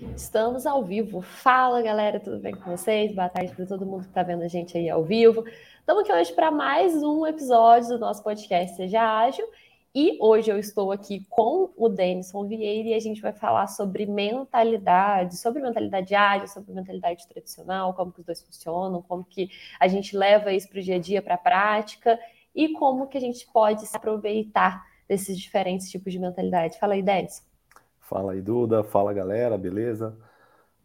Estamos ao vivo. Fala, galera, tudo bem com vocês? Boa tarde para todo mundo que está vendo a gente aí ao vivo. Estamos aqui hoje para mais um episódio do nosso podcast Seja Ágil. E hoje eu estou aqui com o Denison Vieira e a gente vai falar sobre mentalidade, sobre mentalidade ágil, sobre mentalidade tradicional, como que os dois funcionam, como que a gente leva isso para o dia a dia, para a prática e como que a gente pode se aproveitar desses diferentes tipos de mentalidade. Fala aí, Denison. Fala aí, Duda. Fala, galera, beleza?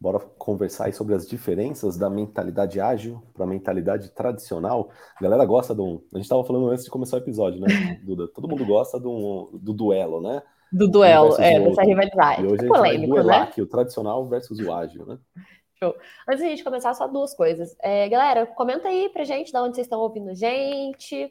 Bora conversar aí sobre as diferenças da mentalidade ágil para a mentalidade tradicional. A galera gosta do. A gente estava falando antes de começar o episódio, né, Duda? Todo mundo gosta do, do duelo, né? Do duelo, é, dessa rivalidade. E hoje a gente vai né? aqui o tradicional versus o ágil, né? Show. Antes de a gente começar, só duas coisas. É, galera, comenta aí pra gente de onde vocês estão ouvindo a gente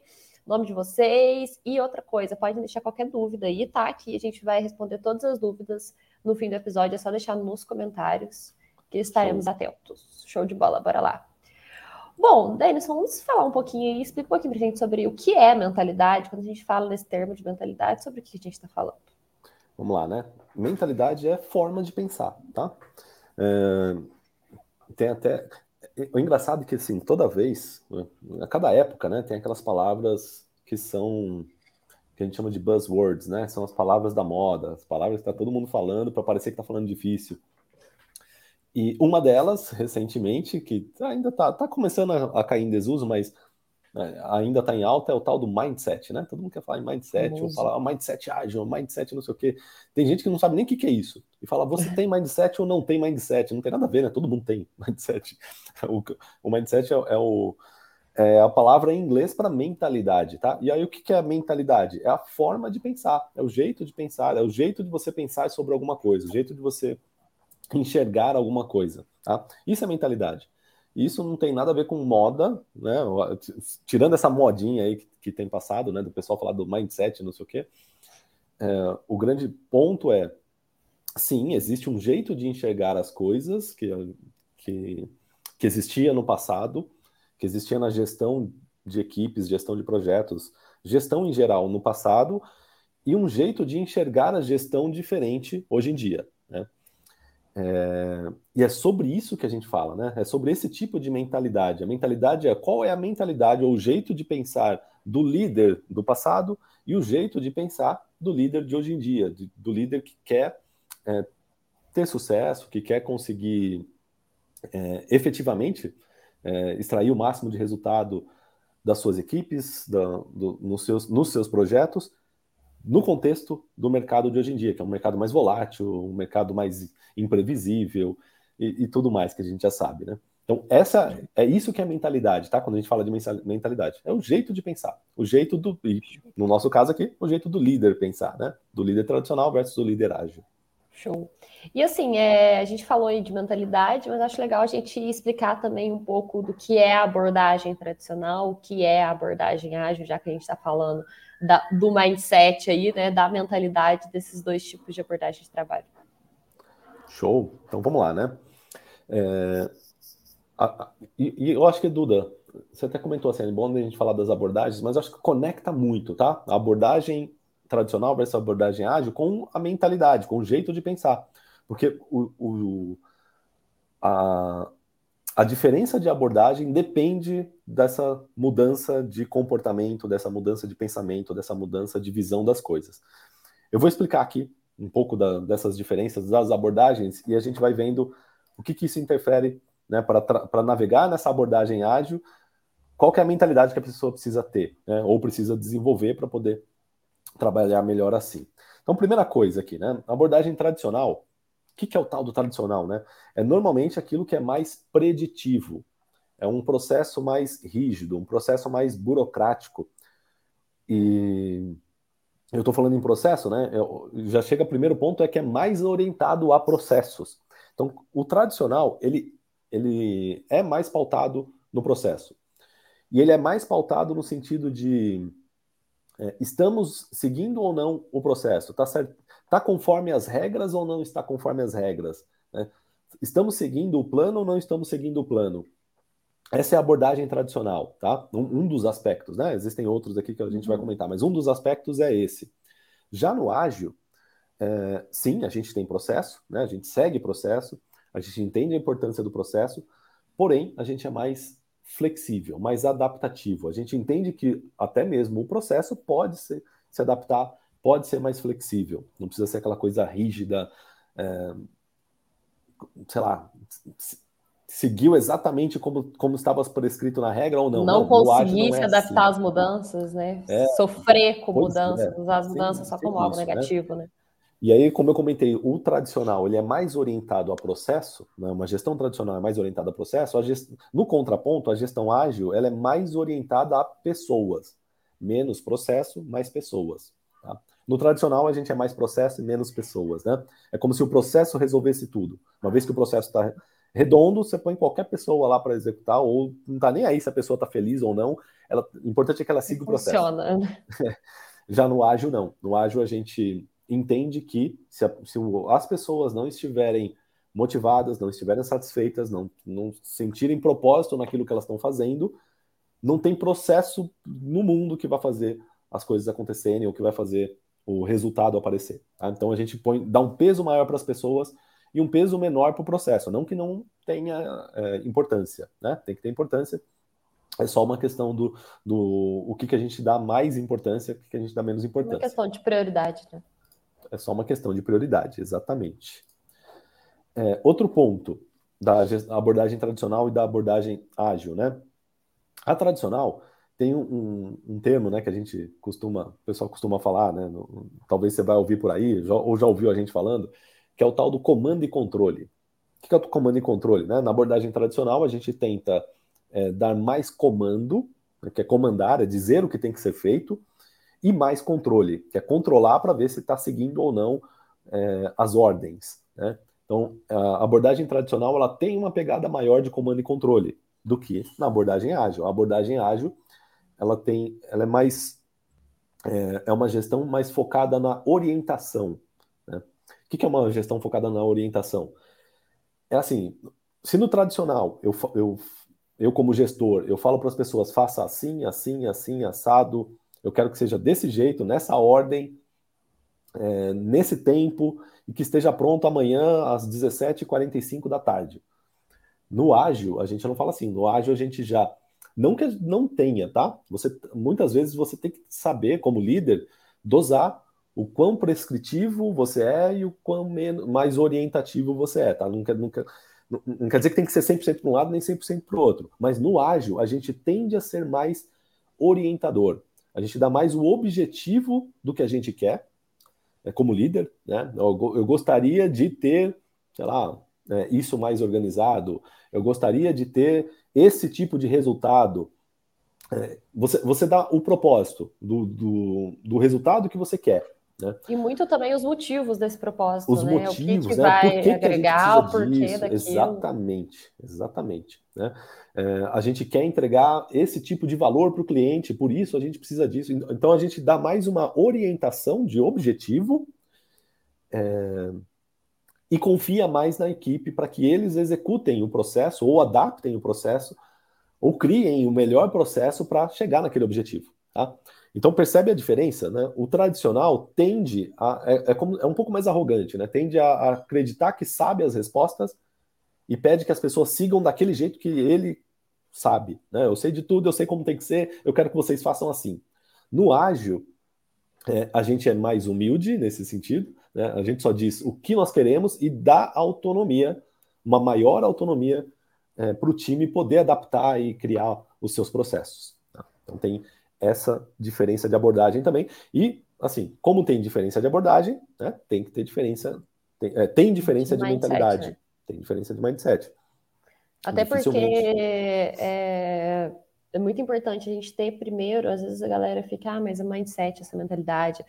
nome de vocês e outra coisa, podem deixar qualquer dúvida aí, tá? Que a gente vai responder todas as dúvidas no fim do episódio, é só deixar nos comentários que estaremos Show. atentos. Show de bola, bora lá. Bom, Denison, vamos falar um pouquinho e explica um pouquinho pra gente sobre o que é mentalidade, quando a gente fala nesse termo de mentalidade, sobre o que a gente está falando. Vamos lá, né? Mentalidade é forma de pensar, tá? É, tem até o engraçado é que, assim, toda vez, né, a cada época, né, tem aquelas palavras que são, que a gente chama de buzzwords, né, são as palavras da moda, as palavras que está todo mundo falando para parecer que está falando difícil. E uma delas, recentemente, que ainda está tá começando a, a cair em desuso, mas ainda está em alta é o tal do mindset, né? Todo mundo quer falar em mindset, ou falar oh, mindset ágil, mindset não sei o quê. Tem gente que não sabe nem o que, que é isso. E fala, você tem mindset ou não tem mindset? Não tem nada a ver, né? Todo mundo tem mindset. O, o mindset é, é, o, é a palavra em inglês para mentalidade, tá? E aí o que, que é a mentalidade? É a forma de pensar, é o jeito de pensar, é o jeito de você pensar sobre alguma coisa, o jeito de você enxergar alguma coisa, tá? Isso é mentalidade. Isso não tem nada a ver com moda, né? Tirando essa modinha aí que, que tem passado, né? Do pessoal falar do mindset, não sei o quê. É, o grande ponto é, sim, existe um jeito de enxergar as coisas que, que, que existia no passado, que existia na gestão de equipes, gestão de projetos, gestão em geral no passado, e um jeito de enxergar a gestão diferente hoje em dia. É, e é sobre isso que a gente fala, né? É sobre esse tipo de mentalidade. A mentalidade é qual é a mentalidade ou o jeito de pensar do líder do passado e o jeito de pensar do líder de hoje em dia, de, do líder que quer é, ter sucesso, que quer conseguir é, efetivamente é, extrair o máximo de resultado das suas equipes, da, do, nos, seus, nos seus projetos no contexto do mercado de hoje em dia, que é um mercado mais volátil, um mercado mais imprevisível e, e tudo mais que a gente já sabe, né? Então, essa é isso que é mentalidade, tá? Quando a gente fala de mentalidade, é o jeito de pensar, o jeito do, no nosso caso aqui, o jeito do líder pensar, né? Do líder tradicional versus o líder ágil. Show. E assim, é, a gente falou aí de mentalidade, mas acho legal a gente explicar também um pouco do que é a abordagem tradicional, o que é a abordagem ágil, já que a gente está falando da, do mindset aí, né, da mentalidade desses dois tipos de abordagem de trabalho. Show. Então vamos lá, né? É, a, a, e, e, eu acho que, Duda, você até comentou assim, é bom a gente falar das abordagens, mas eu acho que conecta muito, tá? A abordagem tradicional versus a abordagem ágil com a mentalidade, com o jeito de pensar. Porque o, o a, a diferença de abordagem depende dessa mudança de comportamento, dessa mudança de pensamento, dessa mudança de visão das coisas. Eu vou explicar aqui um pouco da, dessas diferenças das abordagens e a gente vai vendo o que, que isso interfere né, para navegar nessa abordagem ágil, qual é a mentalidade que a pessoa precisa ter, né, ou precisa desenvolver para poder trabalhar melhor assim. Então, primeira coisa aqui, né, abordagem tradicional, que, que é o tal do tradicional, né? É normalmente aquilo que é mais preditivo, é um processo mais rígido, um processo mais burocrático. E eu estou falando em processo, né? Eu, já chega primeiro ponto é que é mais orientado a processos. Então, o tradicional ele, ele é mais pautado no processo e ele é mais pautado no sentido de é, estamos seguindo ou não o processo? Está certo? Está conforme as regras ou não está conforme as regras? Né? Estamos seguindo o plano ou não estamos seguindo o plano? Essa é a abordagem tradicional, tá? Um, um dos aspectos, né? Existem outros aqui que a gente vai uhum. comentar, mas um dos aspectos é esse. Já no ágil, é, sim, a gente tem processo, né? a gente segue processo, a gente entende a importância do processo, porém, a gente é mais flexível, mais adaptativo. A gente entende que até mesmo o processo pode ser, se adaptar, pode ser mais flexível. Não precisa ser aquela coisa rígida, é, sei lá, seguiu exatamente como, como estava prescrito na regra ou não. Não, não conseguir se é adaptar assim. às mudanças, né? É, Sofrer com mudanças, é. usar as mudanças sim, só como algo né? negativo, né? né? E aí, como eu comentei, o tradicional ele é mais orientado a processo, né? uma gestão tradicional é mais orientada a processo. A gest... No contraponto, a gestão ágil ela é mais orientada a pessoas, menos processo, mais pessoas. Tá? No tradicional, a gente é mais processo e menos pessoas. Né? É como se o processo resolvesse tudo. Uma vez que o processo está redondo, você põe qualquer pessoa lá para executar, ou não está nem aí se a pessoa está feliz ou não. Ela... O importante é que ela siga o processo. Funciona. Já no ágil, não. No ágil, a gente entende que se, a, se as pessoas não estiverem motivadas, não estiverem satisfeitas, não, não sentirem propósito naquilo que elas estão fazendo, não tem processo no mundo que vai fazer as coisas acontecerem ou que vai fazer o resultado aparecer. Tá? Então a gente põe, dá um peso maior para as pessoas e um peso menor para o processo. Não que não tenha é, importância, né? Tem que ter importância. É só uma questão do, do o que, que a gente dá mais importância, o que, que a gente dá menos importância. Uma questão de prioridade, né? É só uma questão de prioridade, exatamente. É, outro ponto da abordagem tradicional e da abordagem ágil, né? A tradicional tem um, um, termo, né, que a gente costuma, o pessoal costuma falar, né? No, talvez você vai ouvir por aí, já, ou já ouviu a gente falando, que é o tal do comando e controle. O que é o comando e controle? Né? Na abordagem tradicional, a gente tenta é, dar mais comando, né, que é comandar, é dizer o que tem que ser feito, e mais controle, que é controlar para ver se está seguindo ou não é, as ordens. Né? Então, a abordagem tradicional ela tem uma pegada maior de comando e controle do que na abordagem ágil. A abordagem ágil ela tem, ela é mais é, é uma gestão mais focada na orientação. Né? O que é uma gestão focada na orientação? É assim, se no tradicional eu, eu, eu como gestor eu falo para as pessoas faça assim, assim, assim, assado, eu quero que seja desse jeito, nessa ordem, é, nesse tempo, e que esteja pronto amanhã às 17h45 da tarde. No ágil, a gente não fala assim. No ágil, a gente já. Não que não tenha, tá? Você, muitas vezes você tem que saber, como líder, dosar o quão prescritivo você é e o quão menos, mais orientativo você é, tá? Não quer, não, não, quer dizer que tem que ser 100% para um lado nem 100% para o outro. Mas no ágil, a gente tende a ser mais orientador. A gente dá mais o objetivo do que a gente quer, é, como líder, né? Eu, eu, gostaria de ter, sei lá, é, isso mais organizado, eu gostaria de ter esse tipo de resultado. É, você, você dá o propósito do, do, do resultado que você quer. Né? E muito também os motivos desse propósito, os né? motivos, o que, que né? vai que agregar, o porquê disso? daquilo. Exatamente, exatamente. Né? É, a gente quer entregar esse tipo de valor para o cliente, por isso a gente precisa disso. Então a gente dá mais uma orientação de objetivo é, e confia mais na equipe para que eles executem o processo, ou adaptem o processo, ou criem o melhor processo para chegar naquele objetivo. Tá? Então percebe a diferença, né? O tradicional tende a é, é, como, é um pouco mais arrogante, né? Tende a, a, acreditar que sabe as respostas e pede que as pessoas sigam daquele jeito que ele sabe, né? Eu sei de tudo, eu sei como tem que ser, eu quero que vocês façam assim. No ágil, é, a gente é mais humilde nesse sentido, né? A gente só diz o que nós queremos e dá autonomia, uma maior autonomia é, para o time poder adaptar e criar os seus processos. Tá? Então tem essa diferença de abordagem também. E, assim, como tem diferença de abordagem, né, tem que ter diferença. Tem, é, tem diferença de, de mindset, mentalidade. Né? Tem diferença de mindset. Até porque é, é, muito importante a gente ter primeiro, às vezes a galera fica, ah, mas o mindset, essa mentalidade,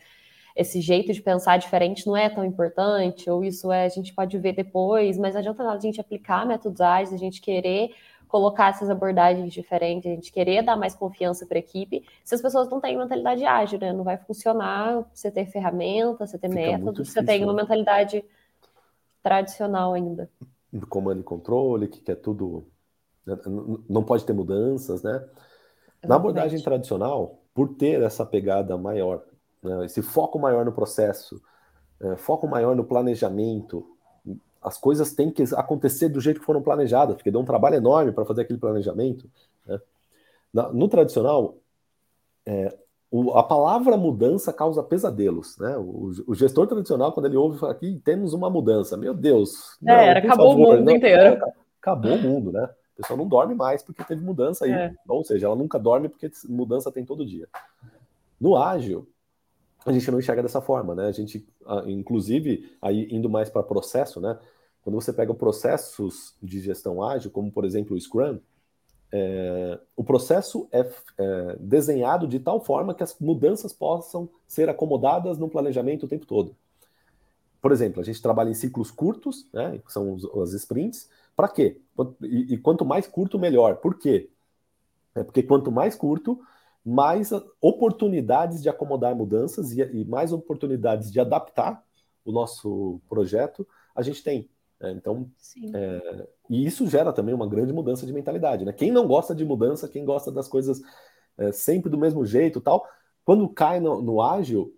esse jeito de pensar diferente não é tão importante, ou isso é, a gente pode ver depois, mas não adianta nada a gente aplicar métodos ágeis, a gente querer colocar essas abordagens diferentes, a gente querer dar mais confiança para a equipe, se as pessoas não têm mentalidade ágil, né? Não vai funcionar você ter ferramenta, você ter Fica método, você tem uma né? mentalidade tradicional ainda. Do comando e controle, que quer tudo. Né? Não pode ter mudanças, né? Exatamente. Na abordagem tradicional, por ter essa pegada maior, né? esse foco maior no processo, é, foco maior no planejamento. As coisas têm que acontecer do jeito que foram planejadas, porque deu um trabalho enorme para fazer aquele planejamento. Né? no tradicional, é, o, a palavra mudança causa pesadelos, né? O, o, gestor tradicional, quando ele ouve aqui, temos uma mudança, meu Deus. Não, é, acabou favor, o mundo não, inteiro. Acabou o mundo, né? A pessoa não dorme mais porque teve mudança aí. É. Ou seja, ela nunca dorme porque mudança tem todo dia. No ágil, a gente não enxerga dessa forma, né? A gente, inclusive, aí indo mais para processo, né? Quando você pega processos de gestão ágil, como por exemplo o Scrum, é, o processo é, é, desenhado de tal forma que as mudanças possam ser acomodadas no planejamento o tempo todo. Por exemplo, a gente trabalha em ciclos curtos, né, que são os, as sprints. Para quê? E, e, quanto mais curto, melhor. Por quê? É porque quanto mais curto, mais oportunidades de acomodar mudanças e, e mais oportunidades de adaptar o nosso projeto a gente tem. Né? Então, é, e isso gera também uma grande mudança de mentalidade. Né? Quem não gosta de mudança, quem gosta das coisas é, sempre do mesmo jeito tal, quando cai no, no, ágil,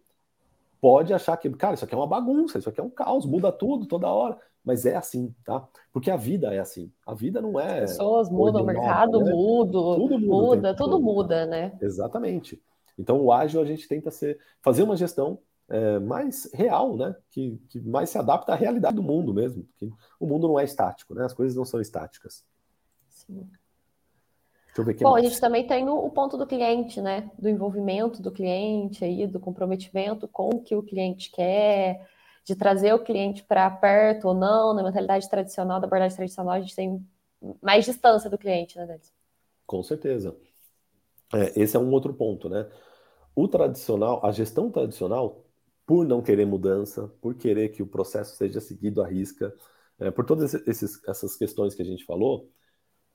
pode achar que, cara, isso aqui é uma bagunça, isso aqui é um caos, muda tudo toda hora. Mas é assim, tá? Porque a vida é assim. A vida não é. As pessoas mudam, o mercado né? muda, tudo muda, muda tudo muda, né? Exatamente. Então, o ágil a gente tenta ser, fazer uma gestão é, mais real, né? Que, que mais se adapta à realidade do mundo mesmo. Porque o mundo não é estático, né? As coisas não são estáticas. Sim. Deixa eu ver aqui. Bom, mais. a gente também tem o, o, ponto do cliente, né? Do envolvimento do cliente aí, do comprometimento com o que o cliente quer, de trazer o cliente para perto ou não. Na mentalidade tradicional, da abordagem tradicional, a gente tem mais distância do cliente, né, Delis? Com certeza. É, esse é um outro ponto, né? O tradicional, a gestão tradicional por não querer mudança, por querer que o processo seja seguido à risca, é, por todas esses, essas questões que a gente falou,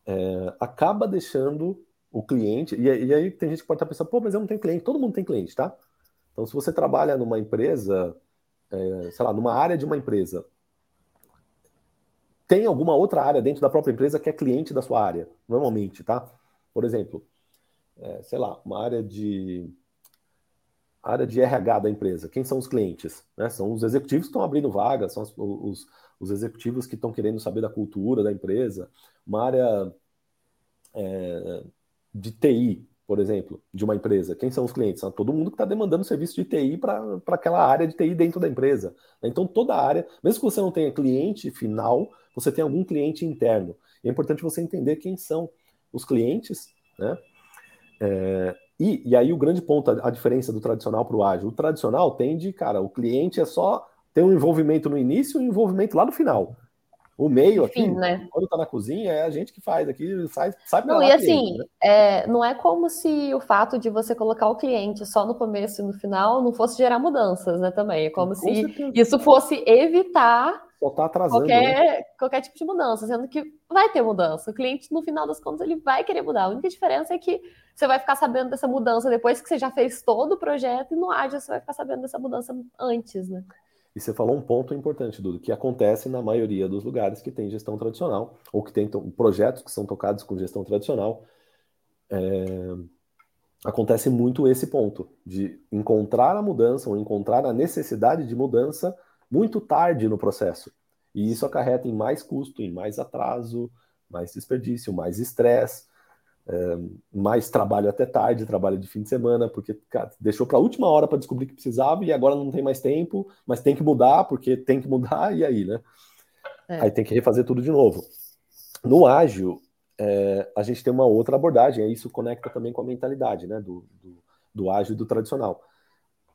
é, acaba deixando o cliente. E, e, aí tem gente que pode estar pensando, pô, mas eu não tenho cliente. Todo mundo tem cliente, tá? Então, se você trabalha numa empresa, é, sei lá, numa área de uma empresa, tem alguma outra área dentro da própria empresa que é cliente da sua área, normalmente, tá? Por exemplo, é, sei lá, uma área de área de RH da empresa. Quem são os clientes? Né? São os executivos que estão abrindo vagas, são os, os, os executivos que estão querendo saber da cultura da empresa. Uma área é, de TI, por exemplo, de uma empresa. Quem são os clientes? São todo mundo que está demandando serviço de TI para aquela área de TI dentro da empresa. Então, toda a área, mesmo que você não tenha cliente final, você tem algum cliente interno. E é importante você entender quem são os clientes, né? É, e, e aí o grande ponto, a, a diferença do tradicional para o ágil. O tradicional tende, cara, o cliente é só ter um envolvimento no início e um envolvimento lá no final. O meio Enfim, aqui, né? quando tá na cozinha, é a gente que faz aqui, sai, sai Não, e assim, né? é, não é como se o fato de você colocar o cliente só no começo e no final não fosse gerar mudanças, né? Também. É como Com se certeza. isso fosse evitar só tá atrasando. Qualquer, né? qualquer tipo de mudança, sendo que vai ter mudança. O cliente, no final das contas, ele vai querer mudar. A única diferença é que você vai ficar sabendo dessa mudança depois que você já fez todo o projeto, e no ágil você vai ficar sabendo dessa mudança antes, né? E você falou um ponto importante, Dudu, que acontece na maioria dos lugares que tem gestão tradicional, ou que tem projetos que são tocados com gestão tradicional. É... Acontece muito esse ponto, de encontrar a mudança, ou encontrar a necessidade de mudança muito tarde no processo. E isso acarreta em mais custo, em mais atraso, mais desperdício, mais estresse, mais trabalho até tarde, trabalho de fim de semana, porque cara, deixou para a última hora para descobrir que precisava e agora não tem mais tempo, mas tem que mudar porque tem que mudar e aí, né? É. Aí tem que refazer tudo de novo. No ágil, é, a gente tem uma outra abordagem, e isso conecta também com a mentalidade, né? Do, do, do ágil e do tradicional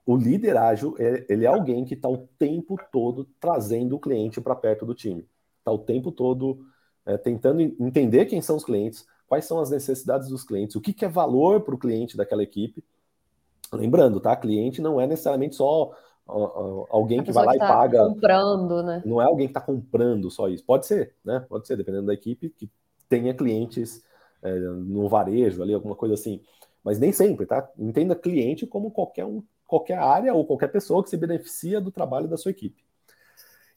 o líder ágil, é, ele é alguém que está o tempo todo trazendo o cliente para perto do time. Está o tempo todo é, tentando entender quem são os clientes, quais são as necessidades dos clientes, o que, que é valor para o cliente daquela equipe. Lembrando, tá? Cliente não é necessariamente só alguém que vai lá que tá e paga. Comprando, né? Não é alguém que está comprando só isso. Pode ser, né? Pode ser, dependendo da equipe, que tenha clientes é, no varejo ali, alguma coisa assim. Mas nem sempre, tá? Entenda cliente como qualquer um qualquer área ou qualquer pessoa que se beneficia do trabalho da sua equipe.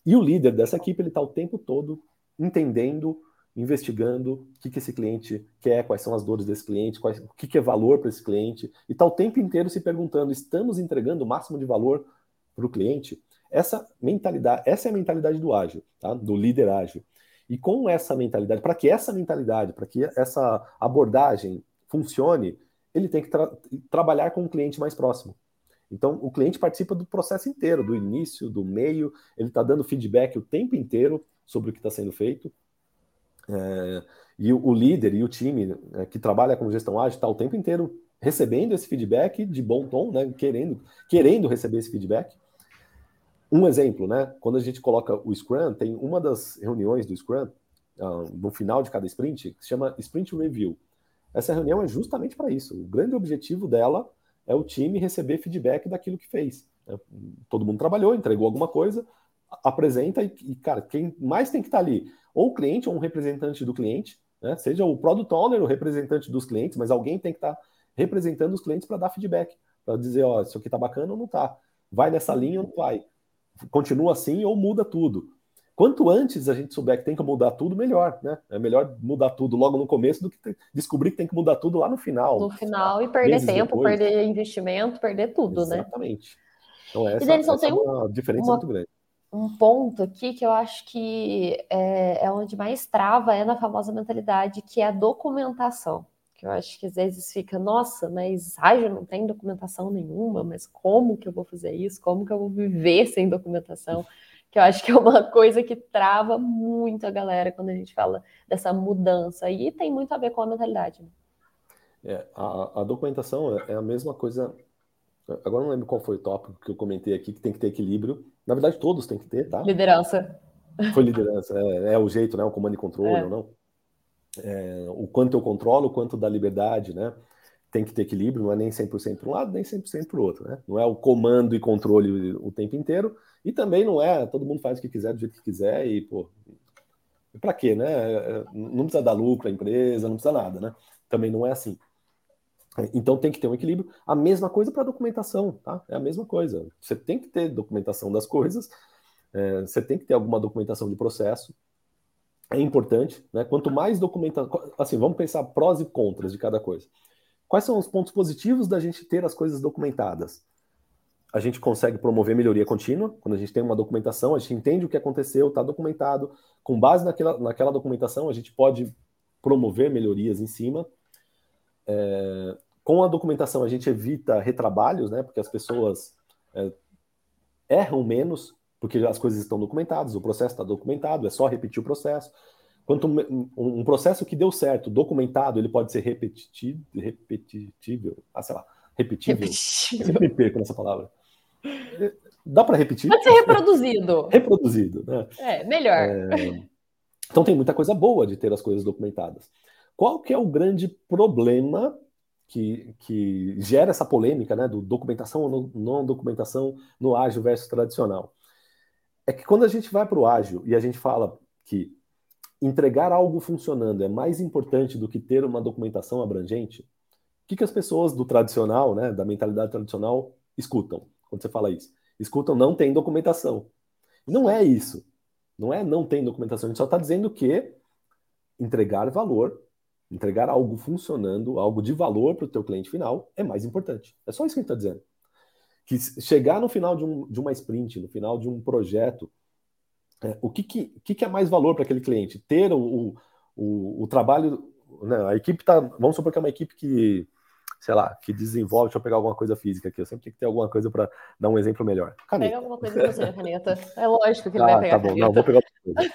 E o líder dessa equipe ele está o tempo todo entendendo, investigando o que, que esse cliente quer, quais são as dores desse cliente, quais, o que, que é valor para esse cliente, e está o tempo inteiro se perguntando: estamos entregando o máximo de valor para o cliente? Essa mentalidade, essa é a mentalidade do ágil, tá? do líder ágil. E com essa mentalidade, para que essa mentalidade, para que essa abordagem funcione, ele tem que tra trabalhar com o cliente mais próximo. Então, o cliente participa do processo inteiro, do início, do meio, ele está dando feedback o tempo inteiro sobre o que está sendo feito. É, e o, líder e o time é, que trabalha com gestão ágil está o tempo inteiro recebendo esse feedback de bom tom, né, querendo, querendo receber esse feedback. Um exemplo, né, quando a gente coloca o Scrum, tem uma das reuniões do Scrum, uh, no final de cada sprint, que se chama Sprint Review. Essa reunião é justamente para isso. O grande objetivo dela é o time receber feedback daquilo que fez. Né? Todo mundo trabalhou, entregou alguma coisa, apresenta e, e, cara, quem mais tem que estar tá ali? Ou o cliente, ou um representante do cliente, né? seja o product owner, o representante dos clientes, mas alguém tem que estar tá representando os clientes para dar feedback, para dizer, ó, isso aqui tá bacana ou não tá. Vai nessa linha ou não vai. Continua assim ou muda tudo. Quanto antes a gente souber que tem que mudar tudo, melhor, né? É melhor mudar tudo logo no começo do que descobrir que tem que mudar tudo lá no final. No final e perder tempo, depois. perder investimento, perder tudo, Exatamente. né? Exatamente. Então essa, Denison, essa é uma diferença uma, muito grande. Um ponto aqui que eu acho que é, é onde mais trava é na famosa mentalidade, que é a documentação que eu acho que às vezes fica, nossa, mas ágil não tem documentação nenhuma, mas como que eu vou fazer isso? Como que eu vou viver sem documentação? Que eu acho que é uma coisa que trava muito a galera quando a gente fala dessa mudança. E tem muito a ver com a mentalidade. Né? É, a, a, documentação é, é a mesma coisa. Agora não lembro qual foi o tópico que eu comentei aqui, que tem que ter equilíbrio. Na verdade, todos têm que ter, tá? Liderança. Foi liderança, é, é o jeito, né? O comando e controle é. ou não é, o quanto eu controlo, o quanto da liberdade, né? Tem que ter equilíbrio, não é nem 100% para um lado, nem 100% para o outro, né? Não é o comando e controle o tempo inteiro, e também não é todo mundo faz o que quiser do jeito que quiser e, pô, para quê, né? É, não precisa dar lucro à empresa, não precisa nada, né? Também não é assim. Então tem que ter um equilíbrio. A mesma coisa para documentação, tá? É a mesma coisa. Você tem que ter documentação das coisas, é, você tem que ter alguma documentação de processo, é importante, né? Quanto mais documentação, assim, vamos pensar prós e contras de cada coisa. Quais são os pontos positivos da gente ter as coisas documentadas? A gente consegue promover melhoria contínua, quando a gente tem uma documentação, a gente entende o que aconteceu, está documentado. Com base naquela, naquela documentação, a gente pode promover melhorias em cima. É, com a documentação, a gente evita retrabalhos, né? Porque as pessoas é, erram menos porque as coisas estão documentadas, o processo está documentado, é só repetir o processo. Quanto um, um, processo que deu certo, documentado, ele pode ser repetitivo, repetível, ah, sei lá, repetível. repetível. Sempre me perco nessa palavra. Dá para repetir? Pode ser reproduzido. reproduzido, né? É, melhor. É... Então tem muita coisa boa de ter as coisas documentadas. Qual que é o grande problema que, que gera essa polêmica, né, do documentação ou não documentação no ágil versus tradicional? é que quando a gente vai para o ágil e a gente fala que entregar algo funcionando é mais importante do que ter uma documentação abrangente, o que, que as pessoas do tradicional, né, da mentalidade tradicional, escutam quando você fala isso? Escutam, não tem documentação. Não é isso. Não é não tem documentação. A gente só está dizendo que entregar valor, entregar algo funcionando, algo de valor para o teu cliente final é mais importante. É só isso que a gente está dizendo que chegar no final de, um, de uma sprint, no final de um projeto, é, o que, que, que, que é mais valor para aquele cliente? Ter o, o, o trabalho, né, a equipe está, vamos supor que é uma equipe que, sei lá, que desenvolve, deixa eu pegar alguma coisa física aqui, eu sempre tenho que ter alguma coisa para dar um exemplo melhor. Caneta. Pega alguma coisa com você, caneta. É lógico que ele ah, vai pegar tá bom, não, vou pegar outra coisa.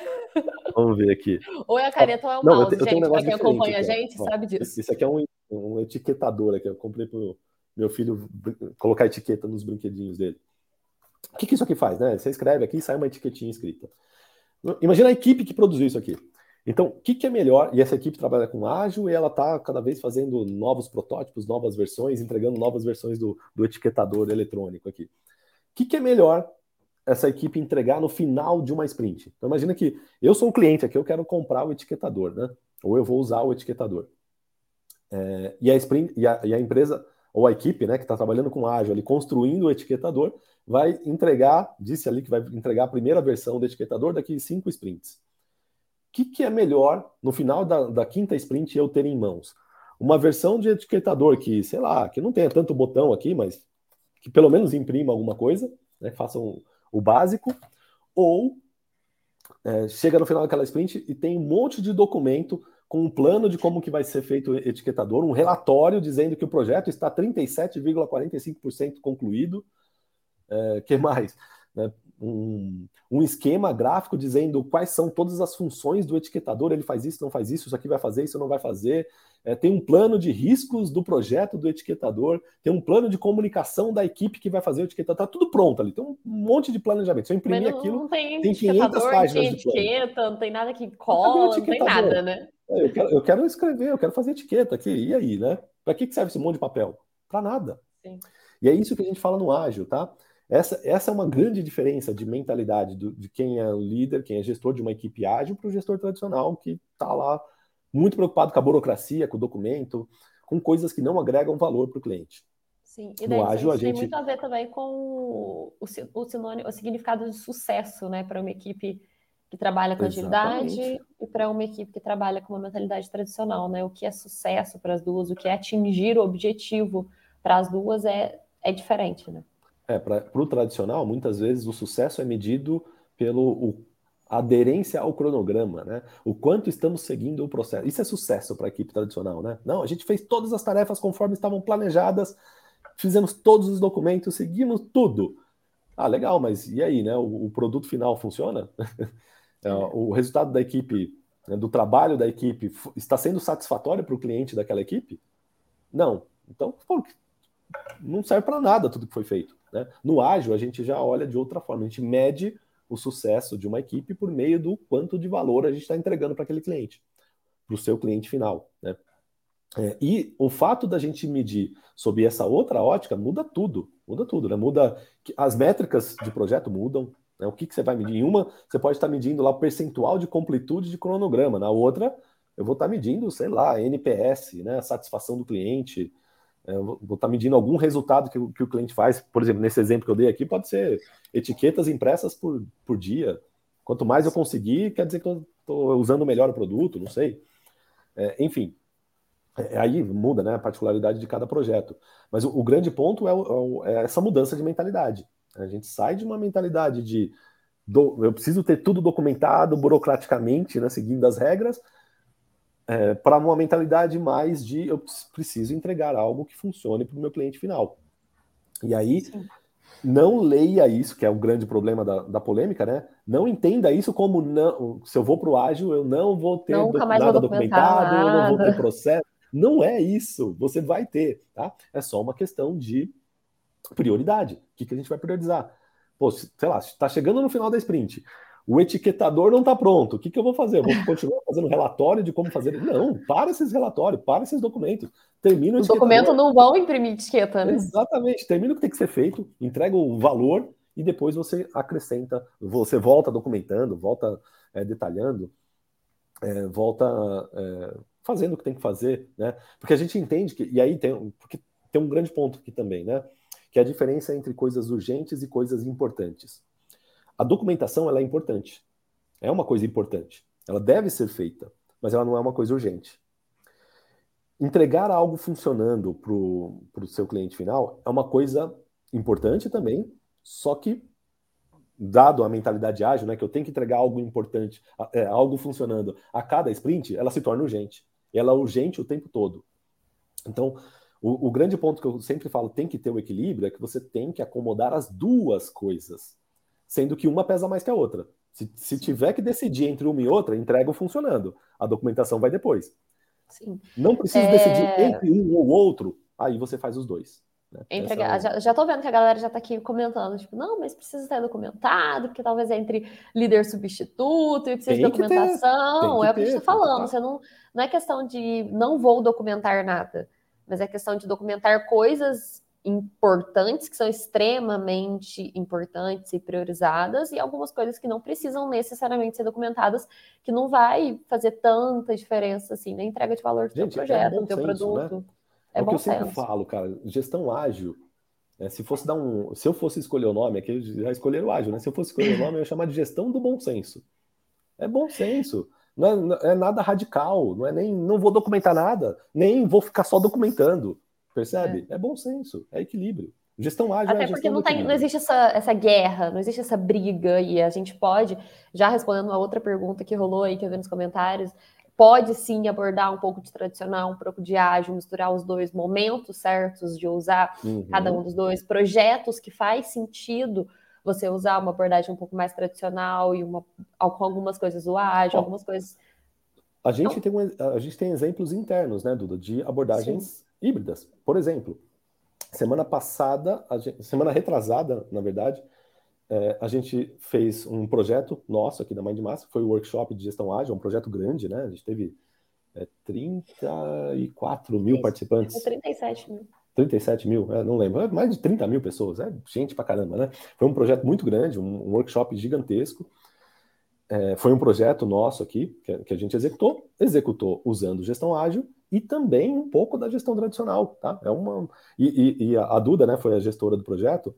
Vamos ver aqui. Ou é a caneta ou é o não, mouse, eu gente, um quem acompanha a gente sabe disso. Isso aqui é um, um etiquetador aqui, eu comprei pro meu filho colocar etiqueta nos brinquedinhos dele. O que, que isso aqui faz? Né? Você escreve aqui e sai uma etiquetinha escrita. Imagina a equipe que produziu isso aqui. Então, o que, que é melhor? E essa equipe trabalha com ágil e ela está cada vez fazendo novos protótipos, novas versões, entregando novas versões do, do etiquetador eletrônico aqui. O que, que é melhor essa equipe entregar no final de uma sprint? Então, imagina que eu sou um cliente aqui, eu quero comprar o etiquetador, né? Ou eu vou usar o etiquetador. É, e, a sprint, e, a, e a empresa ou a equipe né, que está trabalhando com ágil, ali, construindo o etiquetador, vai entregar, disse ali que vai entregar a primeira versão do etiquetador daqui cinco sprints. Que, que é melhor no final da, da, quinta sprint eu ter em mãos? Uma versão de etiquetador que, sei lá, que não tenha tanto botão aqui, mas que pelo menos imprima alguma coisa, né, faça um, o básico, ou é, chega no final daquela sprint e tem um monte de documento com um plano de como que vai ser feito o etiquetador, um relatório dizendo que o projeto está 37,45% concluído. É, que mais? É, um, um, esquema gráfico dizendo quais são todas as funções do etiquetador, ele faz isso, não faz isso, isso aqui vai fazer, isso não vai fazer. É, tem um plano de riscos do projeto do etiquetador, tem um plano de comunicação da equipe que vai fazer o etiquetador, tá tudo pronto ali, tem um monte de planejamento. Se eu imprimir não, aquilo, não tem, tem 500 páginas tem etiqueta, não tem nada que cola, não tem nada, né? É, eu quero, eu quero, escrever, eu quero fazer etiqueta aqui. E aí, né? Para que serve esse monte de papel? Para nada. Sim. E é isso que a gente fala no ágil, tá? Essa, essa é uma grande diferença de mentalidade do, de quem é líder, quem é gestor de uma equipe ágil para o gestor tradicional que está lá muito preocupado com a burocracia, com o documento, com coisas que não agregam valor para o cliente. Sim, e daí, no ágil, a gente tem muito a ver também com o, o, sinônimo, o significado de sucesso, né, para uma equipe que trabalha com Exatamente. agilidade e para uma equipe que trabalha com uma mentalidade tradicional, né? O que é sucesso para as duas, o que é atingir o objetivo para as duas é, é diferente, né? É, para o tradicional, muitas vezes o sucesso é medido pelo o, aderência ao cronograma, né? O quanto estamos seguindo o processo. Isso é sucesso para a equipe tradicional, né? Não, a gente fez todas as tarefas conforme estavam planejadas, fizemos todos os documentos, seguimos tudo. Ah, legal, mas e aí, né? O, o produto final funciona? É, o resultado da equipe, né, do trabalho da equipe, está sendo satisfatório para o cliente daquela equipe? Não. Então, pô, não serve para nada tudo que foi feito. Né? No ágil, a gente já olha de outra forma, a gente mede o sucesso de uma equipe por meio do quanto de valor a gente está entregando para aquele cliente, para o seu cliente final. Né? É, e o fato da gente medir sob essa outra ótica muda tudo, muda tudo, né? Muda as métricas de projeto mudam, né? O que, que você vai medir? Em uma, você pode estar medindo lá o percentual de completude de cronograma. Na outra, eu vou estar medindo, sei lá, NPS, né? a satisfação do cliente. É, eu vou estar medindo algum resultado que, que o cliente faz. Por exemplo, nesse exemplo que eu dei aqui, pode ser etiquetas impressas por, por dia. Quanto mais eu conseguir, quer dizer que eu estou usando melhor o produto, não sei. É, enfim, é, aí muda né, a particularidade de cada projeto. Mas o, o grande ponto é, o, é, essa mudança de mentalidade. A gente sai de uma mentalidade de do, eu preciso ter tudo documentado burocraticamente, né, seguindo as regras, é, para uma mentalidade mais de eu preciso entregar algo que funcione para o meu cliente final. E aí, Sim. não leia isso, que é o grande problema da, da, polêmica, né? Não entenda isso como não, se eu vou para o ágil, eu não vou ter do, nada documentado, nada. eu não vou ter processo. Não é isso, você vai ter, tá? É só uma questão de prioridade. O que, que a gente vai priorizar? Pô, sei lá, está chegando no final da sprint. O etiquetador não está pronto. O que, que eu vou fazer? Eu vou continuar fazendo relatório de como fazer? Não, para esses relatórios, para esses documentos. Termina o Os documentos não vão imprimir etiqueta, né? Exatamente. Termina o que tem que ser feito, entrega o valor e depois você acrescenta, você volta documentando, volta é, detalhando, é, volta é, fazendo o que tem que fazer, né? Porque a gente entende que, e aí tem, porque tem um grande ponto aqui também, né? que é a diferença entre coisas urgentes e coisas importantes. A documentação ela é importante. É uma coisa importante. Ela deve ser feita, mas ela não é uma coisa urgente. Entregar algo funcionando para o seu cliente final é uma coisa importante também, só que, dado a mentalidade ágil, né, que eu tenho que entregar algo importante, é, algo funcionando a cada sprint, ela se torna urgente. Ela é urgente o tempo todo. Então, o, o, grande ponto que eu sempre falo tem que ter o equilíbrio é que você tem que acomodar as duas coisas, sendo que uma pesa mais que a outra. Se, se tiver que decidir entre uma e outra, entrega funcionando. A documentação vai depois. Sim. Não precisa é... decidir entre um ou outro, aí você faz os dois. Né? Entre, é já, já tô vendo que a galera já tá aqui comentando, tipo, não, mas precisa ter documentado, porque talvez é entre líder substituto e precisa tem de documentação. É o que a gente tá falando. Você não, não é questão de não vou documentar nada mas é questão de documentar coisas importantes, que são extremamente importantes e priorizadas, e algumas coisas que não precisam necessariamente ser documentadas, que não vai fazer tanta diferença assim na entrega de valor do Gente, teu é projeto, é do teu senso, produto. Né? É, é o que eu senso. sempre falo, cara, gestão ágil. É, se fosse dar um, se eu fosse escolher o nome, aqui já escolheram ágil, né? Se eu fosse escolher o nome, eu ia chamar de gestão do bom senso. É bom senso. Não é, não é, nada radical, não é nem não vou documentar nada, nem vou ficar só documentando. Percebe? É, é bom senso, é equilíbrio. Gestão ágil Até é porque não, tem, não existe essa, essa guerra, não existe essa briga, e a gente pode, já respondendo uma outra pergunta que rolou aí, que eu vi nos comentários, pode sim abordar um pouco de tradicional, um pouco de ágil, misturar os dois momentos certos de usar uhum. cada um dos dois, projetos que faz sentido você usar uma abordagem um pouco mais tradicional e uma, com algumas coisas o ágil, algumas coisas. A gente, tem um, a gente tem exemplos internos, né, Duda, de abordagens sim. Híbridas. Por exemplo, Semana passada, gente, semana retrasada, na verdade, é, a gente fez um projeto nosso aqui da Mind Massa, foi o workshop de gestão ágil, um projeto grande, né? A gente teve é, 34 mil Isso, participantes. 37 mil. 37 mil, é, não lembro, é mais de 30 mil pessoas, é gente pra caramba, né? Foi um projeto muito grande, um, um workshop gigantesco. É, foi um projeto nosso aqui, que, que a gente executou, executou usando gestão ágil e também um pouco da gestão tradicional, tá? É uma e, e, e, a Duda, né, foi a gestora do projeto,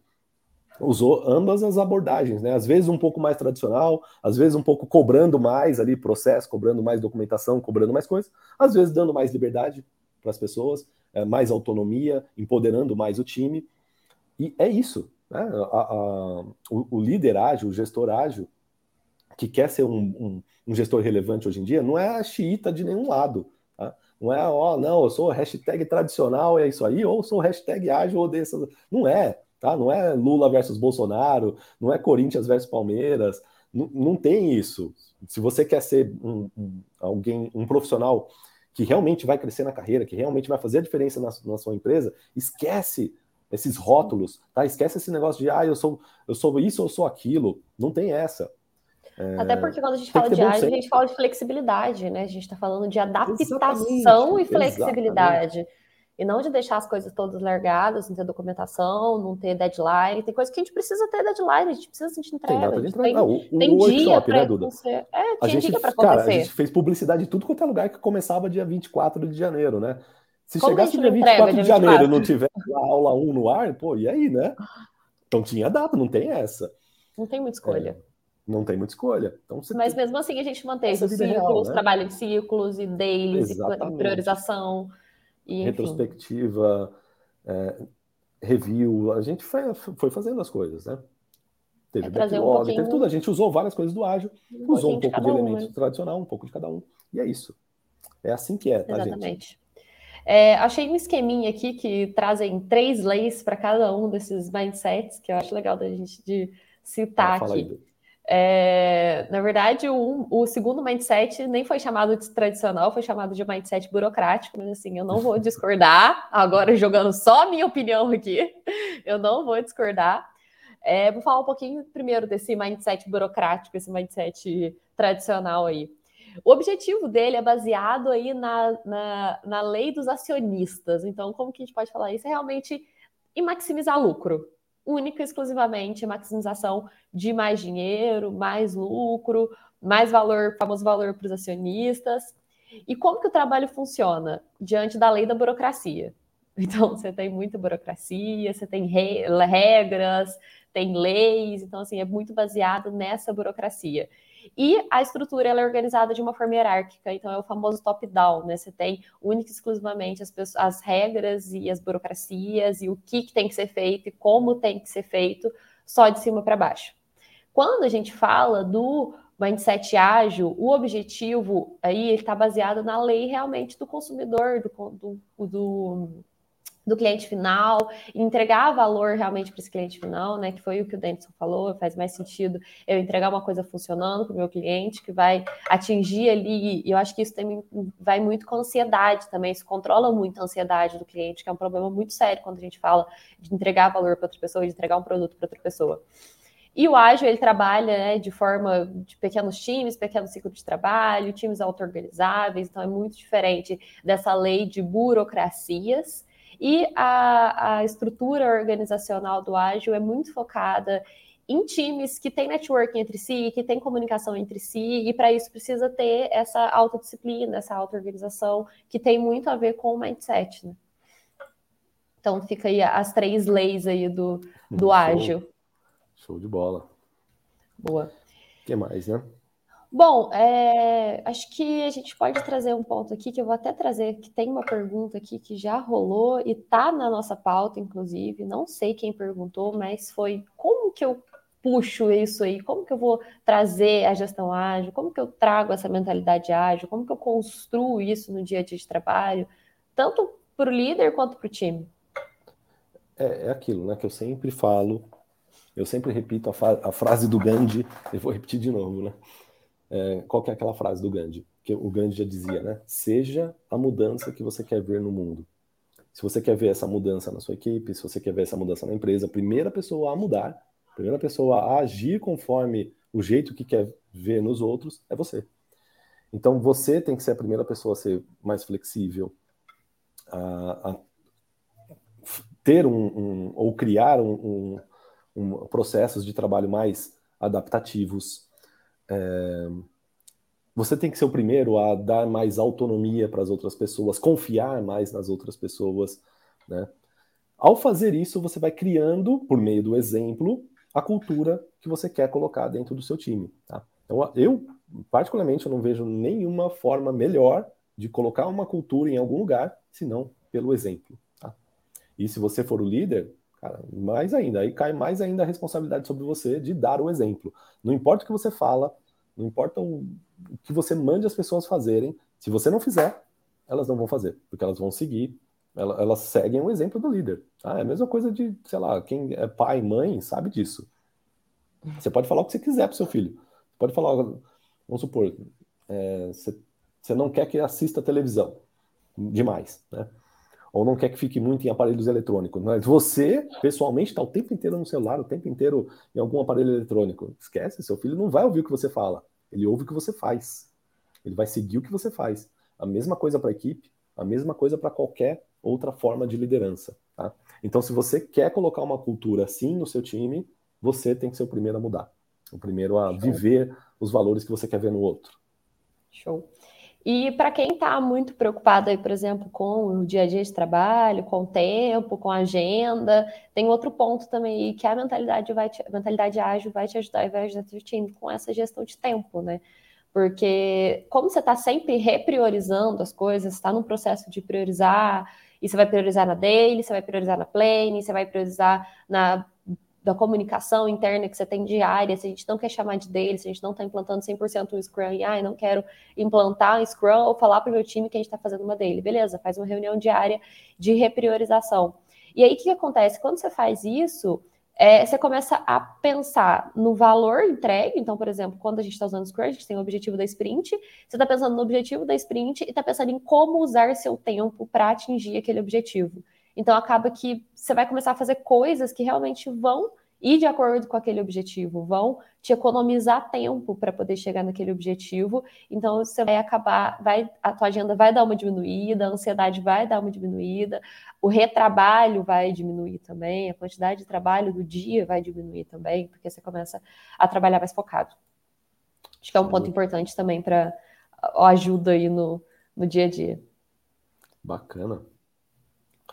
usou ambas as abordagens, né? Às vezes um pouco mais tradicional, às vezes um pouco cobrando mais ali processo, cobrando mais documentação, cobrando mais coisas, às vezes dando mais liberdade para as pessoas, é, mais autonomia, empoderando mais o time. E é isso, né? A, a, o, o líder ágil, o gestor ágil, que quer ser um, um, um gestor relevante hoje em dia, não é a xiita de nenhum lado não é, ó, não, eu sou hashtag tradicional, é isso aí, ou sou hashtag ágil ou dessas. Não é, tá? Não é Lula versus Bolsonaro, não é Corinthians versus Palmeiras, não, não tem isso. Se você quer ser um, um, alguém, um profissional que realmente vai crescer na carreira, que realmente vai fazer a diferença na, na sua empresa, esquece esses rótulos, tá? Esquece esse negócio de ah, eu sou, eu sou isso ou sou aquilo. Não tem essa. É, Até porque quando a gente fala de ágil, a gente fala de flexibilidade, né? A gente está falando de adaptação exatamente, e flexibilidade. Exatamente. E não de deixar as coisas todas largadas, não ter documentação, não ter deadline. Tem coisas que a gente precisa ter deadline, a gente precisa sentir entrega. Tem, tem, não, o, tem o dia para né, Duda? É, a gente, para acontecer. Cara, a gente fez publicidade de tudo quanto é lugar que começava dia 24 de janeiro, né? Se Como chegasse dia 24 de janeiro e não tivesse a aula 1 no ar, pô, e aí, né? Então tinha data, não tem essa. Não tem muita escolha. É não tem muita escolha. Então, Mas tem... mesmo assim a gente mantém os real, né? trabalho de círculos e dailies, Exatamente. priorização. E, Retrospectiva, é, review, a gente foi, foi, fazendo as coisas, né? Teve é backlog, um teve tudo. A gente usou várias coisas do ágil, um usou um pouco de, de elementos né? tradicional, um pouco de cada um, e é isso. É assim que é, tá, Exatamente. gente? É, achei um esqueminha aqui que trazem três leis para cada um desses mindsets, que eu acho legal da gente de citar aqui. Aí, é, na verdade, o, o, segundo mindset nem foi chamado de tradicional, foi chamado de mindset burocrático, mas assim, eu não vou discordar, agora jogando só a minha opinião aqui, eu não vou discordar. É, vou falar um pouquinho primeiro desse mindset burocrático, esse mindset tradicional aí. O objetivo dele é baseado aí na, na, na lei dos acionistas. Então, como que a gente pode falar isso? É realmente maximizar lucro única e exclusivamente maximização de mais dinheiro, mais lucro, mais valor, famoso valor para os acionistas. E como que o trabalho funciona diante da lei da burocracia? Então, você tem muita burocracia, você tem regras, tem leis, então, assim, é muito baseado nessa burocracia. E a estrutura ela é organizada de uma forma hierárquica, então é o famoso top-down, né? Você tem única e exclusivamente as, pessoas, as regras e as burocracias e o que, que tem que ser feito e como tem que ser feito, só de cima para baixo. Quando a gente fala do mindset ágil, o objetivo aí está baseado na lei realmente do consumidor, do, do, do do cliente final, entregar valor realmente para esse cliente final, né? Que foi o que o Denison falou, faz mais sentido eu entregar uma coisa funcionando para o meu cliente, que vai atingir ali, e eu acho que isso também vai muito com ansiedade também, isso controla muito a ansiedade do cliente, que é um problema muito sério quando a gente fala de entregar valor para outra pessoa, de entregar um produto para outra pessoa. E o ágil ele trabalha né, de forma de pequenos times, pequeno ciclo de trabalho, times auto-organizáveis, então é muito diferente dessa lei de burocracias e a, a estrutura organizacional do ágil é muito focada em times que têm networking entre si, que têm comunicação entre si, e para isso precisa ter essa autodisciplina, essa auto-organização, que tem muito a ver com o mindset. Né? Então fica aí as três leis aí do, do Show. ágil. Show de bola. Boa. O que mais, né? Bom, é, acho que a gente pode trazer um ponto aqui que eu vou até trazer, que tem uma pergunta aqui que já rolou e tá na nossa pauta, inclusive. Não sei quem perguntou, mas foi como que eu puxo isso aí? Como que eu vou trazer a gestão ágil? Como que eu trago essa mentalidade ágil? Como que eu construo isso no dia a dia de trabalho? Tanto para o líder quanto para o time. É, é, aquilo, né? Que eu sempre falo, eu sempre repito a, a frase do Gandhi, eu vou repetir de novo, né? É, qual que é aquela frase do Gandhi? Que o Gandhi já dizia, né? Seja a mudança que você quer ver no mundo. Se você quer ver essa mudança na sua equipe, se você quer ver essa mudança na empresa, a primeira pessoa a mudar, a primeira pessoa a agir conforme o jeito que quer ver nos outros é você. Então você tem que ser a primeira pessoa a ser mais flexível, a, a ter um, um, ou criar um, um, processos de trabalho mais adaptativos, é, você tem que ser o primeiro a dar mais autonomia para as outras pessoas, confiar mais nas outras pessoas, né? Ao fazer isso, você vai criando, por meio do exemplo, a cultura que você quer colocar dentro do seu time. Tá? Então, eu, particularmente, eu não vejo nenhuma forma melhor de colocar uma cultura em algum lugar, senão pelo exemplo. Tá? E se você for o líder, cara, mais ainda, aí cai mais ainda a responsabilidade sobre você de dar o exemplo. Não importa o que você fala, não importa o que você mande as pessoas fazerem, se você não fizer, elas não vão fazer, porque elas vão seguir, elas, seguem o exemplo do líder. Ah, é a mesma coisa de, sei lá, quem é pai, mãe, sabe disso. Você pode falar o que você quiser pro seu filho. Pode falar, vamos supor, é, você, você não quer que assista televisão demais, né? Ou não quer que fique muito em aparelhos eletrônicos. Mas você, pessoalmente, está o tempo inteiro no celular, o tempo inteiro em algum aparelho eletrônico. Esquece, seu filho não vai ouvir o que você fala. Ele ouve o que você faz. Ele vai seguir o que você faz. A mesma coisa para a equipe, a mesma coisa para qualquer outra forma de liderança. Tá? Então, se você quer colocar uma cultura assim no seu time, você tem que ser o primeiro a mudar. O primeiro a Show. viver os valores que você quer ver no outro. Show. E para quem está muito preocupado aí, por exemplo, com o dia a dia de trabalho, com o tempo, com a agenda, tem outro ponto também que a mentalidade vai te, a mentalidade ágil vai te ajudar e vai ajudar o time com essa gestão de tempo, né? Porque como você está sempre repriorizando as coisas, está num processo de priorizar, e você vai priorizar na daily, você vai priorizar na plane, você vai priorizar na da comunicação interna que você tem diária, se a gente não quer chamar de dele, se a gente não está implantando 100% o Scrum, e ah, não quero implantar um Scrum ou falar para o meu time que a gente está fazendo uma dele, beleza, faz uma reunião diária de repriorização. E aí o que, que acontece? Quando você faz isso, é, você começa a pensar no valor entregue. Então, por exemplo, quando a gente está usando Scrum, a gente tem o objetivo da sprint, você está pensando no objetivo da sprint e está pensando em como usar seu tempo para atingir aquele objetivo. Então acaba que você vai começar a fazer coisas que realmente vão ir de acordo com aquele objetivo, vão te economizar tempo para poder chegar naquele objetivo. Então você vai acabar, vai a tua agenda vai dar uma diminuída, a ansiedade vai dar uma diminuída, o retrabalho vai diminuir também, a quantidade de trabalho do dia vai diminuir também, porque você começa a trabalhar mais focado. Acho que é um ponto importante também para ajuda aí no, no dia a dia. Bacana.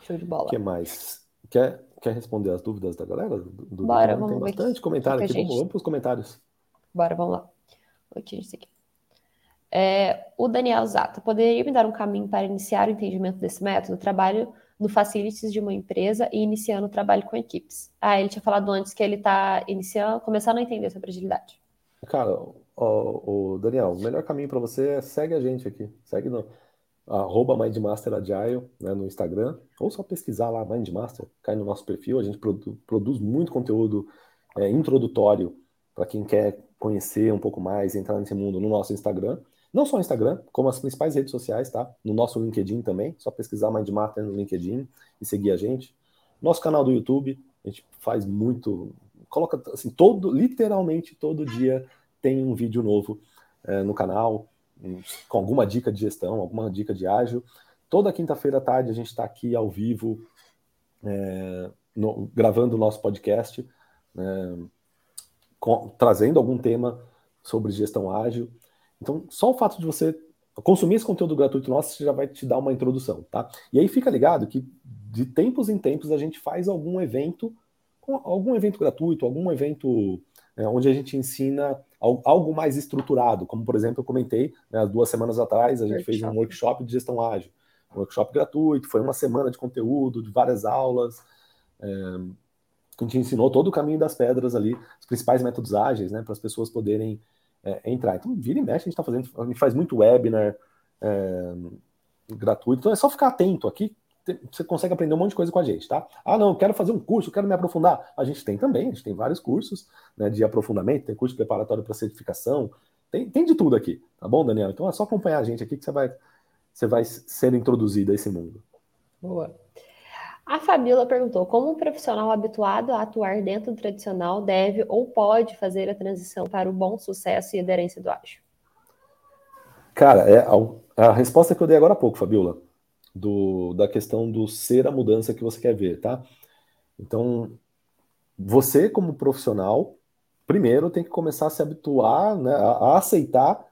Show de bola. O que mais? Quer, quer responder as dúvidas da galera? Do, Bora, vamos Tem bastante aqui. comentário aqui. Gente... Vamos, vamos para os comentários. Bora, vamos lá. Aqui, isso aqui. É, o Daniel Zata, poderia me dar um caminho para iniciar o entendimento desse método? Trabalho no facilities de uma empresa e iniciando o trabalho com equipes. Ah, ele tinha falado antes que ele está iniciando, começando a entender sobre agilidade. Cara, o, o Daniel, o melhor caminho para você é segue a gente aqui. Segue no, arroba Mindmaster Agile né, no Instagram, ou só pesquisar lá Mindmaster, cai no nosso perfil, a gente produ produz muito conteúdo é, introdutório para quem quer conhecer um pouco mais, entrar nesse mundo no nosso Instagram. Não só no Instagram, como as principais redes sociais, tá? No nosso LinkedIn também, só pesquisar Mindmaster no LinkedIn e seguir a gente. Nosso canal do YouTube, a gente faz muito, coloca assim, todo, literalmente todo dia tem um vídeo novo é, no canal com alguma dica de gestão, alguma dica de ágil. Toda quinta-feira à tarde a gente está aqui ao vivo, é, no, gravando o nosso podcast, é, com, trazendo algum tema sobre gestão ágil. Então, só o fato de você consumir esse conteúdo gratuito nosso já vai te dar uma introdução, tá? E aí fica ligado que de tempos em tempos a gente faz algum evento, algum evento gratuito, algum evento é, onde a gente ensina algo mais estruturado, como por exemplo eu comentei, né, duas semanas atrás a gente workshop. fez um workshop de gestão ágil, um workshop gratuito, foi uma semana de conteúdo, de várias aulas, é, a gente ensinou todo o caminho das pedras ali, os principais métodos ágeis, né, para as pessoas poderem é, entrar. Então, vira e mexe, a gente está fazendo, a gente faz muito webinar é, gratuito, então é só ficar atento aqui, você consegue aprender um monte de coisa com a gente, tá? Ah, não, quero fazer um curso, quero me aprofundar. A gente tem também, a gente tem vários cursos né, de aprofundamento, tem curso preparatório para certificação, tem, tem de tudo aqui, tá bom, Daniel? Então é só acompanhar a gente aqui que você vai, você vai ser introduzido a esse mundo. Boa. A Fabíola perguntou: como um profissional habituado a atuar dentro do tradicional deve ou pode fazer a transição para o bom sucesso e aderência do ágil? Cara, é a, a resposta que eu dei agora há pouco, Fabíola do, da questão do ser a mudança que você quer ver, tá? Então, você como profissional, primeiro tem que começar a se habituar, né, a, a aceitar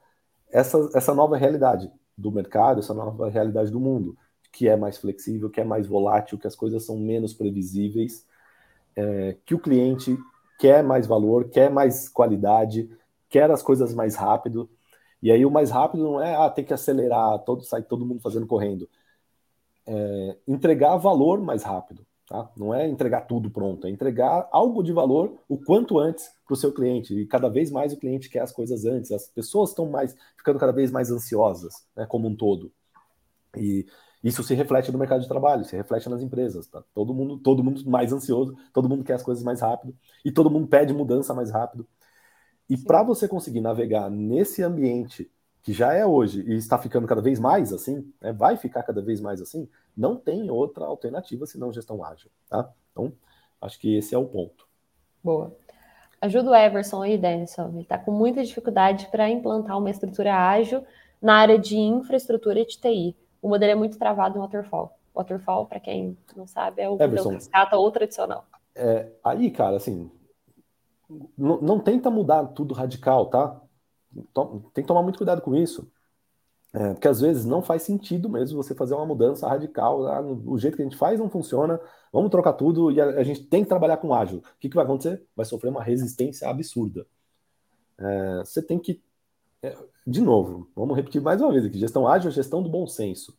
essa, essa nova realidade do mercado, essa nova realidade do mundo, que é mais flexível, que é mais volátil, que as coisas são menos previsíveis, é, que o cliente quer mais valor, quer mais qualidade, quer as coisas mais rápido. E aí o mais rápido não é ah, tem que acelerar, todo, sai todo mundo fazendo correndo é, entregar valor mais rápido. Tá? Não é entregar tudo pronto, é entregar algo de valor o quanto antes para o seu cliente. E cada vez mais o cliente quer as coisas antes. As pessoas estão mais ficando cada vez mais ansiosas, né, como um todo. E isso se reflete no mercado de trabalho, se reflete nas empresas. Tá? Todo mundo, todo mundo mais ansioso, todo mundo quer as coisas mais rápido e todo mundo pede mudança mais rápido. E para você conseguir navegar nesse ambiente que já é hoje e está ficando cada vez mais assim, né, vai ficar cada vez mais assim, não tem outra alternativa senão gestão ágil, tá? Então, acho que esse é o ponto. Boa. Ajuda o Everson aí, Denison. Ele está com muita dificuldade para implantar uma estrutura ágil na área de infraestrutura de TI. O modelo é muito travado em Waterfall. Waterfall, para quem não sabe, é o modelo cascata ou tradicional. É, aí, cara, assim, não tenta mudar tudo radical, tá? tem que tomar muito cuidado com isso. É, porque às vezes não faz sentido mesmo você fazer uma mudança radical. Ah, o jeito que a gente faz não funciona, vamos trocar tudo e a, a gente tem que trabalhar com ágil. O que, que vai acontecer? Vai sofrer uma resistência absurda. É, você tem que. É, de novo, vamos repetir mais uma vez aqui: gestão ágil é gestão do bom senso.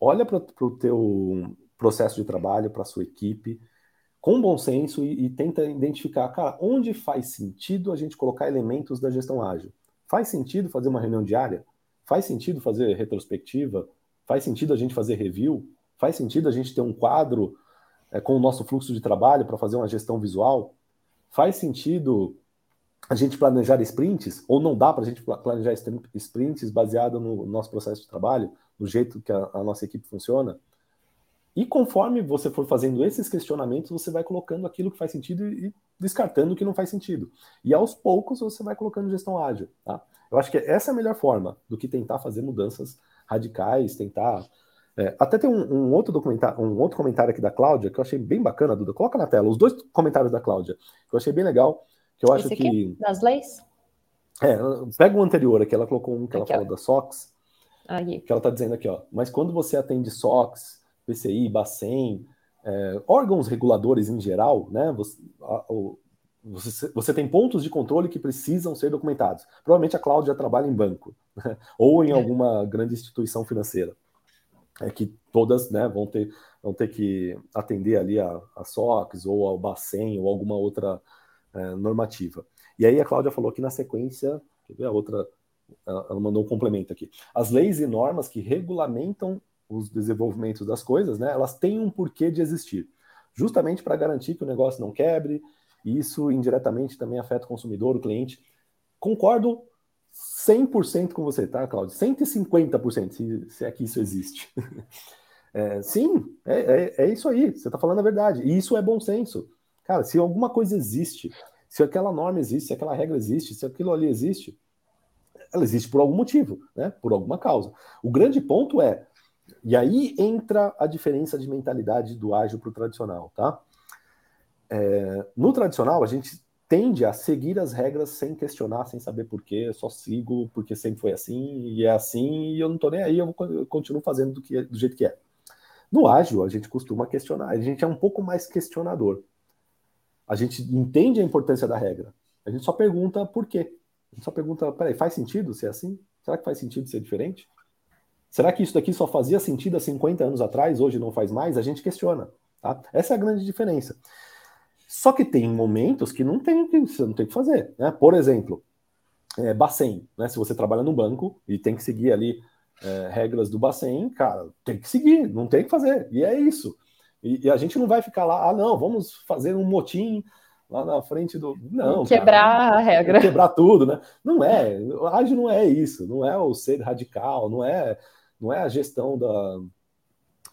Olha para o teu processo de trabalho, para a sua equipe, com bom senso e, e tenta identificar, cara, onde faz sentido a gente colocar elementos da gestão ágil Faz sentido fazer uma reunião diária? Faz sentido fazer retrospectiva? Faz sentido a gente fazer review? Faz sentido a gente ter um quadro é, com o nosso fluxo de trabalho para fazer uma gestão visual? Faz sentido a gente planejar sprints? Ou não dá para a gente planejar sprints baseado no nosso processo de trabalho, no jeito que a, a nossa equipe funciona? E conforme você for fazendo esses questionamentos, você vai colocando aquilo que faz sentido e descartando o que não faz sentido. E aos poucos você vai colocando gestão ágil. Tá? Eu acho que essa é a melhor forma do que tentar fazer mudanças radicais, tentar. É, até tem um, um, outro documentário, um outro comentário aqui da Cláudia que eu achei bem bacana, Duda. Coloca na tela os dois comentários da Cláudia, que eu achei bem legal. Que eu acho Esse aqui, que. Das leis? É, pega o anterior aqui, ela colocou um que ela falou da SOX. Aí. Que ela está dizendo aqui, ó. Mas quando você atende SOX, PCI, Bacen, é, órgãos reguladores em geral, né? Você, a, o, você, você, tem pontos de controle que precisam ser documentados. Provavelmente a Cláudia trabalha em banco né, ou em alguma grande instituição financeira. É que todas né, vão, ter, vão ter que atender ali a, a SOX ou ao Bacen ou alguma outra é, normativa. E aí a Cláudia falou que na sequência, quer ver a outra, ela mandou um complemento aqui. As leis e normas que regulamentam os desenvolvimentos das coisas, né, elas têm um porquê de existir, justamente para garantir que o negócio não quebre, e isso indiretamente também afeta o consumidor, o cliente. Concordo 100% com você, tá, Claudio? 150%, se, se é que isso existe. É, sim, é, é, é, isso aí, você está falando a verdade, e isso é bom senso. Cara, se alguma coisa existe, se aquela norma existe, se aquela regra existe, se aquilo ali existe, ela existe por algum motivo, né? Por alguma causa. O grande ponto é e aí entra a diferença de mentalidade do ágil para o tradicional, tá? É, no tradicional, a gente tende a seguir as regras sem questionar, sem saber porquê, eu só sigo porque sempre foi assim, e é assim, e eu não tô nem aí, eu, continuo fazendo do, que, do jeito que é. No ágil, a gente costuma questionar, a gente é um pouco mais questionador. A gente entende a importância da regra, A gente só pergunta por quê. A gente só pergunta, peraí, faz sentido ser assim? Será que faz sentido ser diferente? Será que isso daqui só fazia sentido há 50 anos atrás, hoje não faz mais? A gente questiona. Tá? Essa é a grande diferença. Só que tem momentos que não tem que você não tem que fazer. Né? Por exemplo, é, Bacen, né? Se você trabalha no banco e tem que seguir ali é, regras do Bacen, cara, tem que seguir, não tem que fazer. E é isso. E, e, a gente não vai ficar lá, ah, não, vamos fazer um motim lá na frente do. Não. Quebrar cara, a regra. Quebrar tudo, né? Não é. Ágil não é isso, não é o ser radical, não é, não é a gestão da,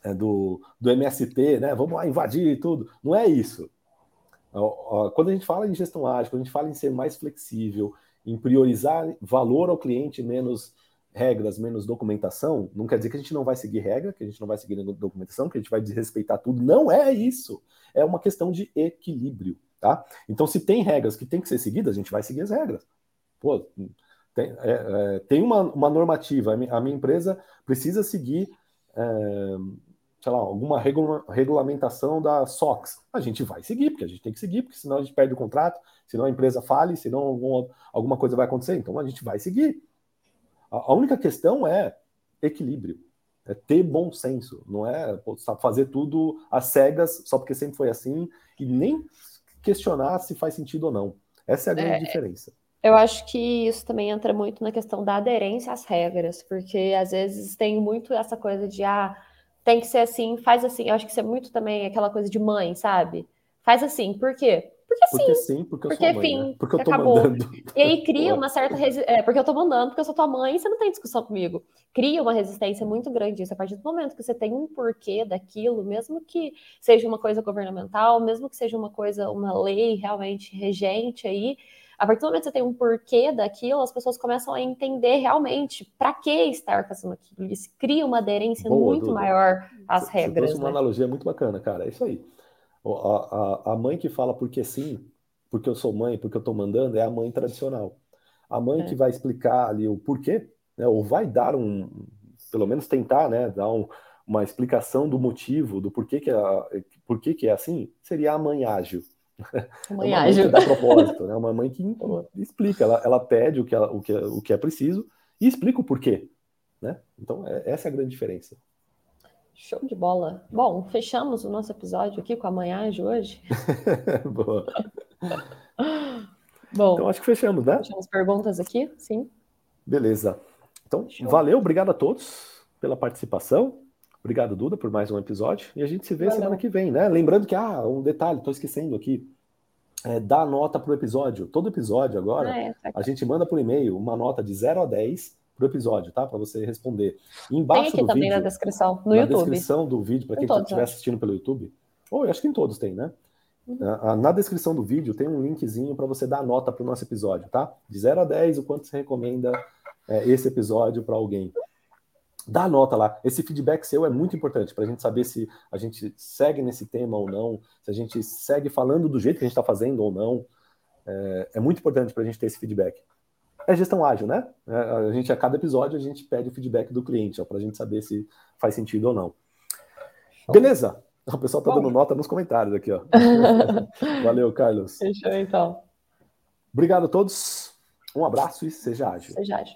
é, do, do MST, né? Vamos lá invadir tudo. Não é isso. Quando a gente fala em gestão ágil, quando a gente fala em ser mais flexível, em priorizar valor ao cliente menos regras, menos documentação, não quer dizer que a gente não vai seguir regra, que a gente não vai seguir documentação, que a gente vai desrespeitar tudo. Não é isso. É uma questão de equilíbrio, tá? Então, se tem regras que tem que ser seguidas, a gente vai seguir as regras. Pô, tem, é, é, tem uma, uma, normativa, a minha, a empresa precisa seguir, é, sei lá, alguma regula, regulamentação da SOX. A gente vai seguir, porque a gente tem que seguir, porque senão a gente perde o contrato, senão a empresa fale, senão alguma, alguma coisa vai acontecer. Então, a gente vai seguir. A, única questão é equilíbrio, é ter bom senso, não é fazer tudo às cegas só porque sempre foi assim e nem questionar se faz sentido ou não. Essa é a grande é, diferença. Eu acho que isso também entra muito na questão da aderência às regras, porque às vezes tem muito essa coisa de ah, tem que ser assim, faz assim. Eu acho que isso é muito também aquela coisa de mãe, sabe? Faz assim, por quê? Porque sim. Porque sim, porque eu porque, sou mãe, fim, né? Porque eu tô acabou. mandando. E aí cria uma certa resistência. É, porque eu tô mandando, porque eu sou tua mãe e você não tem discussão comigo. Cria uma resistência muito grande isso. A partir do momento que você tem um porquê daquilo, mesmo que seja uma coisa governamental, mesmo que seja uma coisa, uma lei realmente regente aí, a partir do momento que você tem um porquê daquilo, as pessoas começam a entender realmente para que estar fazendo aquilo. Eles criam uma aderência Boa, muito Duda. maior às você, regras. Você uma né? analogia muito bacana, cara. É isso aí. A, a, a mãe que fala porque sim, porque eu sou mãe, porque eu estou mandando, é a mãe tradicional. A mãe é. que vai explicar ali o porquê, né, ou vai dar um, pelo menos tentar, né, dar um, uma explicação do motivo, do porquê que, é, porquê que é assim, seria a mãe ágil. Mãe é uma ágil. mãe que dá propósito, né? Uma mãe que explica, ela, ela pede o que, ela, o, que, o que é preciso e explica o porquê, né? Então, é, essa é a grande diferença. Show de bola. Bom, fechamos o nosso episódio aqui com a manhã de hoje. Boa. Bom, então acho que fechamos, né? Fechamos perguntas aqui, sim. Beleza. Então, Show. valeu, obrigado a todos pela participação. Obrigado, Duda, por mais um episódio. E a gente se vê valeu. semana que vem, né? Lembrando que, ah, um detalhe, estou esquecendo aqui. É, dá nota para o episódio. Todo episódio agora, ah, é, tá a gente manda por e-mail uma nota de 0 a 10 para o episódio, tá? Para você responder. E embaixo tem aqui também vídeo, na descrição, no na YouTube. Na descrição do vídeo, para quem estiver assistindo pelo YouTube. Ou oh, acho que em todos tem, né? Uhum. Na descrição do vídeo tem um linkzinho para você dar nota para o nosso episódio, tá? De 0 a 10, o quanto você recomenda é, esse episódio para alguém. Dá nota lá. Esse feedback seu é muito importante para a gente saber se a gente segue nesse tema ou não, se a gente segue falando do jeito que a gente está fazendo ou não. É, é muito importante para a gente ter esse feedback é gestão ágil, né? É, a gente, a cada episódio, a gente pede o feedback do cliente, para a gente saber se faz sentido ou não. Beleza? O pessoal tá dando nota nos comentários aqui, ó. Valeu, Carlos. Fechou, então. Obrigado a todos. Um abraço e seja ágil. Seja ágil.